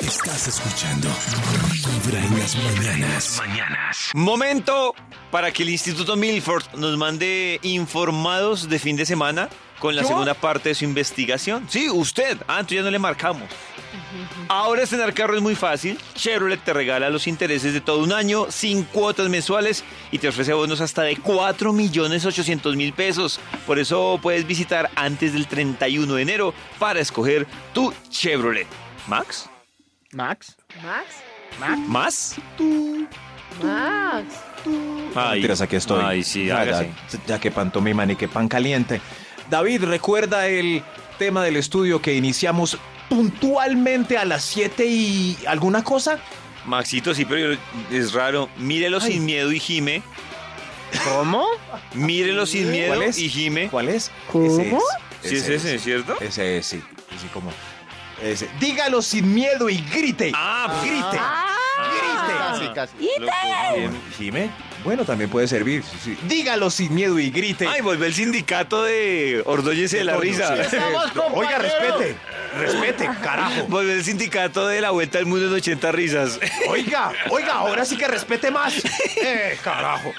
Estás escuchando Vibra en las mañanas. Mañanas. Momento para que el Instituto Milford nos mande informados de fin de semana con la segunda parte de su investigación. Sí, usted. Ah, entonces ya no le marcamos. Ahora estrenar carro es muy fácil. Chevrolet te regala los intereses de todo un año sin cuotas mensuales y te ofrece bonos hasta de 4 millones 800 mil pesos. Por eso puedes visitar antes del 31 de enero para escoger tu Chevrolet. ¿Max? Max. Max. ¿Más? Max. Ay, Mentiras, aquí estoy. Ay, sí, ya, ya, ya que pantomima ni que pan caliente. David, ¿recuerda el tema del estudio que iniciamos puntualmente a las 7 y alguna cosa? Maxito, sí, pero es raro. Mírelo sin miedo y gime. ¿Cómo? Mírelo sin miedo ¿Cuál es? y gime. ¿Cuál es? ¿Cómo? Ese es. Sí, es ese, ¿cierto? Ese es, sí. Así como. Ese. Dígalo sin miedo y grite. Ah, grite. Casi, casi. Bien, Jime. Bueno, también puede servir. sí, sí. Dígalo sin miedo y grite. Ay, volvió el sindicato de Ordóñez de la risa. sí. Oiga, respete. Respete, carajo. Volvió el sindicato de la vuelta al mundo en 80 risas. Oiga, oiga, ahora sí que respete más. Eh, carajo.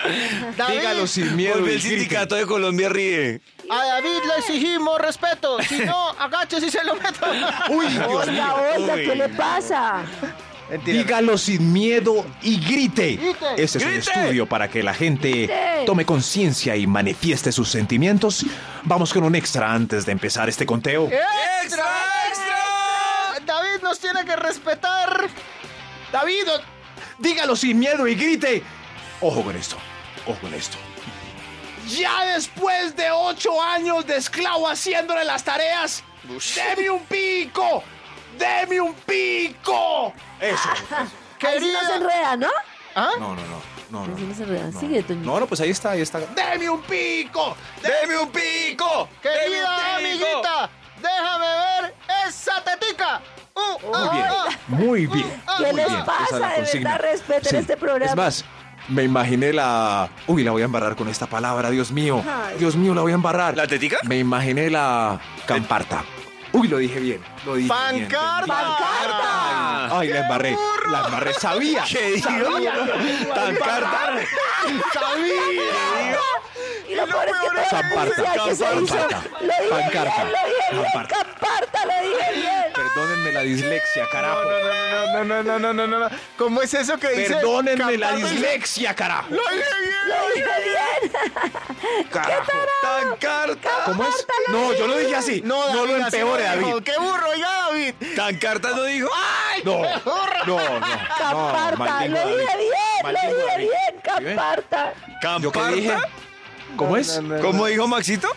Dígalo sin miedo Volvió y el sindicato de Colombia ríe. A David le exigimos respeto. Si no, agache si se lo meto. Uy, Dios mío. Oiga, oiga, ¿qué le pasa? Mentira. Dígalo sin miedo y grite. Grite. Este es un Grite. estudio para que la gente Grite. tome conciencia y manifieste sus sentimientos. Vamos con un extra antes de empezar este conteo. ¡Extra, nos tiene que respetar. David, dígalo sin miedo y grite. Ojo con esto, ojo con esto. Ya después de ocho años de esclavo haciéndole las tareas, ¡deme un pico! ¡Deme un pico! Eso. Ahí sí Querida. no se enreda, ¿no? ¿Ah? No, no, no. No, Ahí no. no se enreda. Sigue, Toño. No, no, pues ahí está, ahí está. ¡Deme un pico! ¡Deme un pico! Querida amiguita, déjame ver esa tetica. Uh, Muy bien, ah. muy bien. ¿Qué muy les bien. pasa? De verdad, respeten este programa. Es más, me imaginé la. Uy, la voy a embarrar con esta palabra, Dios mío. Ay. Dios mío, la voy a embarrar. ¿La tetica? Me imaginé la camparta. Uy, lo dije bien. Lo dije bien. Pancarta. ¡Pancarta! Ay, la embarré. La embarré. Sabía. ¿Qué dijo? ¿Tancarta? Sabía. Y lo peor es que todo el mundo que se hizo. Lo dije Pancarta. bien, lo dije bien. Camparta. Camparta, lo dije bien. Perdónenme la dislexia, carajo. No, no, no, no, no, no, no. ¿Cómo es eso que dice? Perdónenme la dislexia, carajo. Lo dije bien. Lo dije bien. Carajo. ¡Tancarta! ¿Cómo es? No, yo lo dije así. No, lo empeore, no. David. ¡Qué burro, ya, David! ¿Tancarta no dijo? No, no, no. Camparta. lo dije bien, lo dije bien. Camparta. ¿Yo qué dije? ¿Camparta? ¿Cómo es? ¿Cómo dijo Maxito?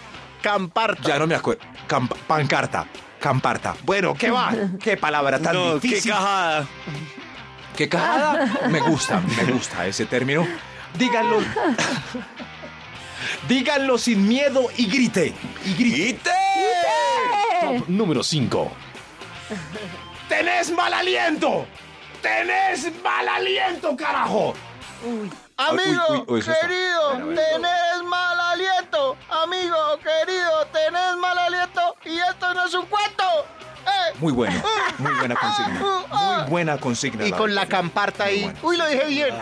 Camparta. Ya no me acuerdo. Camp- pancarta. Camparta. Bueno, ¿qué va? ¿Qué palabra tan No, qué difícil? cajada. ¿Qué cajada? Me gusta, me gusta ese término. Díganlo. Díganlo sin miedo y grite. Y grite. ¡Grite! Número 5. ¡Tenés mal aliento! ¡Tenés mal aliento, carajo! Amigo, Uy, uy, uy, eso está. querido, tenés. Amigo, querido, tenés mal aliento. Y esto no es un cuento. ¡Eh! Muy bueno, muy buena consigna. Muy buena consigna. Y con la camparta ahí. Bueno. Uy, lo dije bien.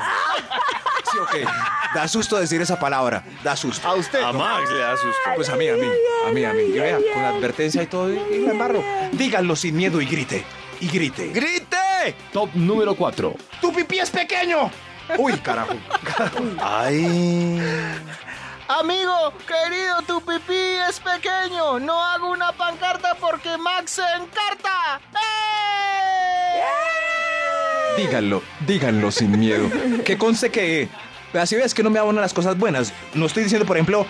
Sí, ok. Da susto decir esa palabra. Da susto. A usted. A Max le da susto. Pues a mí, a mí, a mí, a mí. Y vea, con advertencia y todo, y, y la embarro. Díganlo sin miedo y grite. Y grite. ¡Grite! Top número 4. ¡Tu pipí es pequeño! Uy, carajo. Ay. Amigo, querido, tu pipí es pequeño. No hago una pancarta porque Max se encarta. ¡Eh! Díganlo, díganlo sin miedo. Que conste que. Así ves que no me abonan las cosas buenas. No estoy diciendo, por ejemplo,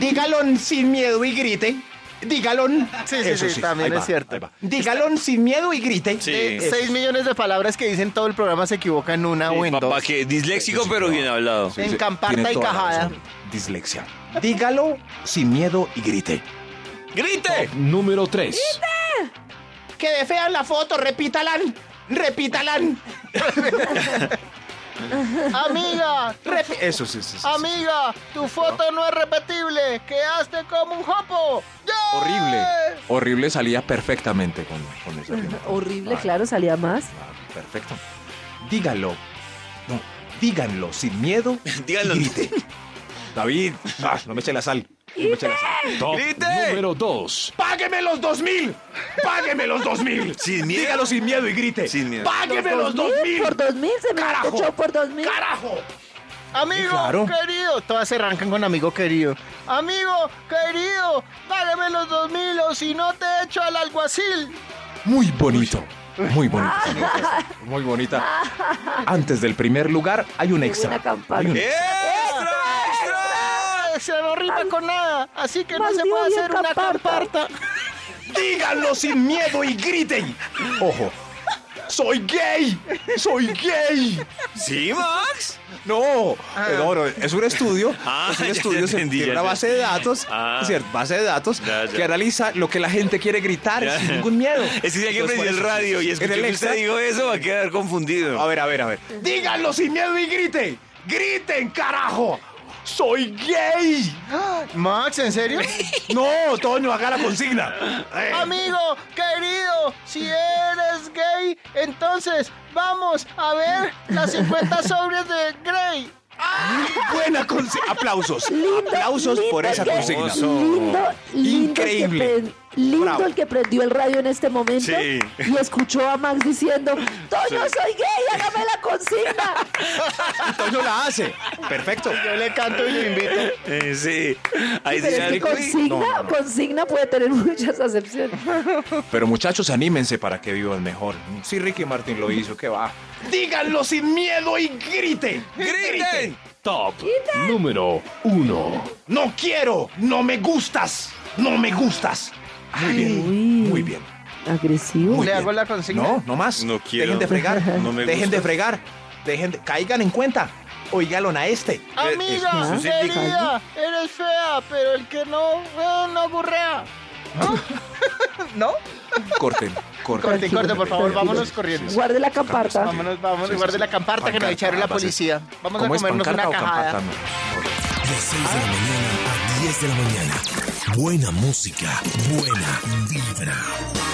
dígalo sin miedo y grite. Dígalo. Sí, sí, sí, también ahí es va, cierto. Dígalo sin miedo y grite. Sí. Eso. 6 millones de palabras que dicen todo el programa se equivoca en una o en Papá, dos. que disléxico, Sí, sí, pero no. bien hablado. Sí, En sí, camparta y cajada. Dislexia. Dígalo sin miedo y grite. ¡Grite! Número 3. Que de fea la foto, repítalan. Repítalan. Amiga, Repi- Eso sí, sí, sí. amiga, tu foto no es repetible. Quedaste como un jopo. Horrible. Horrible salía perfectamente con, con esa. Horrible, claro, salía más. Claro, Perfecto. Dígalo. No, díganlo sin miedo. Díganlo. grite. David, ah, no me eche la sal. No me eche la sal. Top ¡Grite! número 2. ¡Págueme los dos mil! ¡Págueme los dos mil! Sin miedo. Dígalo sin miedo y grite. Sin miedo. ¡Págueme los dos mil! Por dos mil se me ¡Carajo! echó por dos mil. ¡Carajo! Amigo Claro. querido, todas se arrancan con amigo querido. Amigo querido, págame los dos mil o si no te echo al alguacil. Muy bonito. Muy bonito. Muy bonita. Antes del primer lugar hay un extra. buena campana. Hay un- ¡Extra, extra! Se no rima con nada, así que no se puede hacer una camparta. camparta. Díganlo sin miedo y griten. Ojo. Soy gay. Soy gay. ¿Sí, Max? No, eh, no, no, es un estudio, Ah, es un ya estudio, se- tiene una base de datos, Ah. es cierto, base de datos Ya, ya. que analiza lo que la gente quiere gritar Ya. sin ningún miedo. Es que si alguien prendió el radio y en escuchó el que usted dijo eso, va a quedar confundido. A ver, a ver, a ver. Díganlo sin miedo y griten. Griten, carajo. Soy gay. Max, ¿en serio? No, Toño, haga la consigna. Eh, Amigo querido, si eres gay, entonces vamos a ver las 50 sobres de Grey. buena consigna. Aplausos. Lindo, Aplausos lindo por esa que- consigna. Lindo, lindo Increíble. El que lindo Bravo. el que prendió el radio en este momento Sí. y escuchó a Max diciendo, Toño, soy gay, hágame la consigna. Toño la hace. Perfecto. Yo le canto y lo invito. Eh, sí. Ahí Pero sí es que algo- consigna, No, no, no. consigna puede tener muchas acepciones. Pero muchachos, anímense para que vivan mejor. Sí, Ricky Martin lo hizo, que va. Díganlo sin miedo y griten. ¡Griten! Top número 1. No quiero, no me gustas, no me gustas. Muy bien, Uy. muy bien. Agresivo. Muy ¿Le bien. hago la consigna? No, no más. No quiero. Dejen de fregar. No me Dejen de fregar. Dejen de... Caigan en cuenta. Oígalo a este. Amiga, ¿Ah? querida, eres fea, pero el que no ve no gurrea. ¿No? Corten, corten. Corte, corte, por favor, vámonos corriendo. Guarde la camparta. Vámonos, vámonos, guarde la camparta que nos echaron la policía. Vamos a ¿Cómo es comernos pancarta una cajada. No. De 6 de la mañana a 10 de la mañana. Buena música, buena vibra.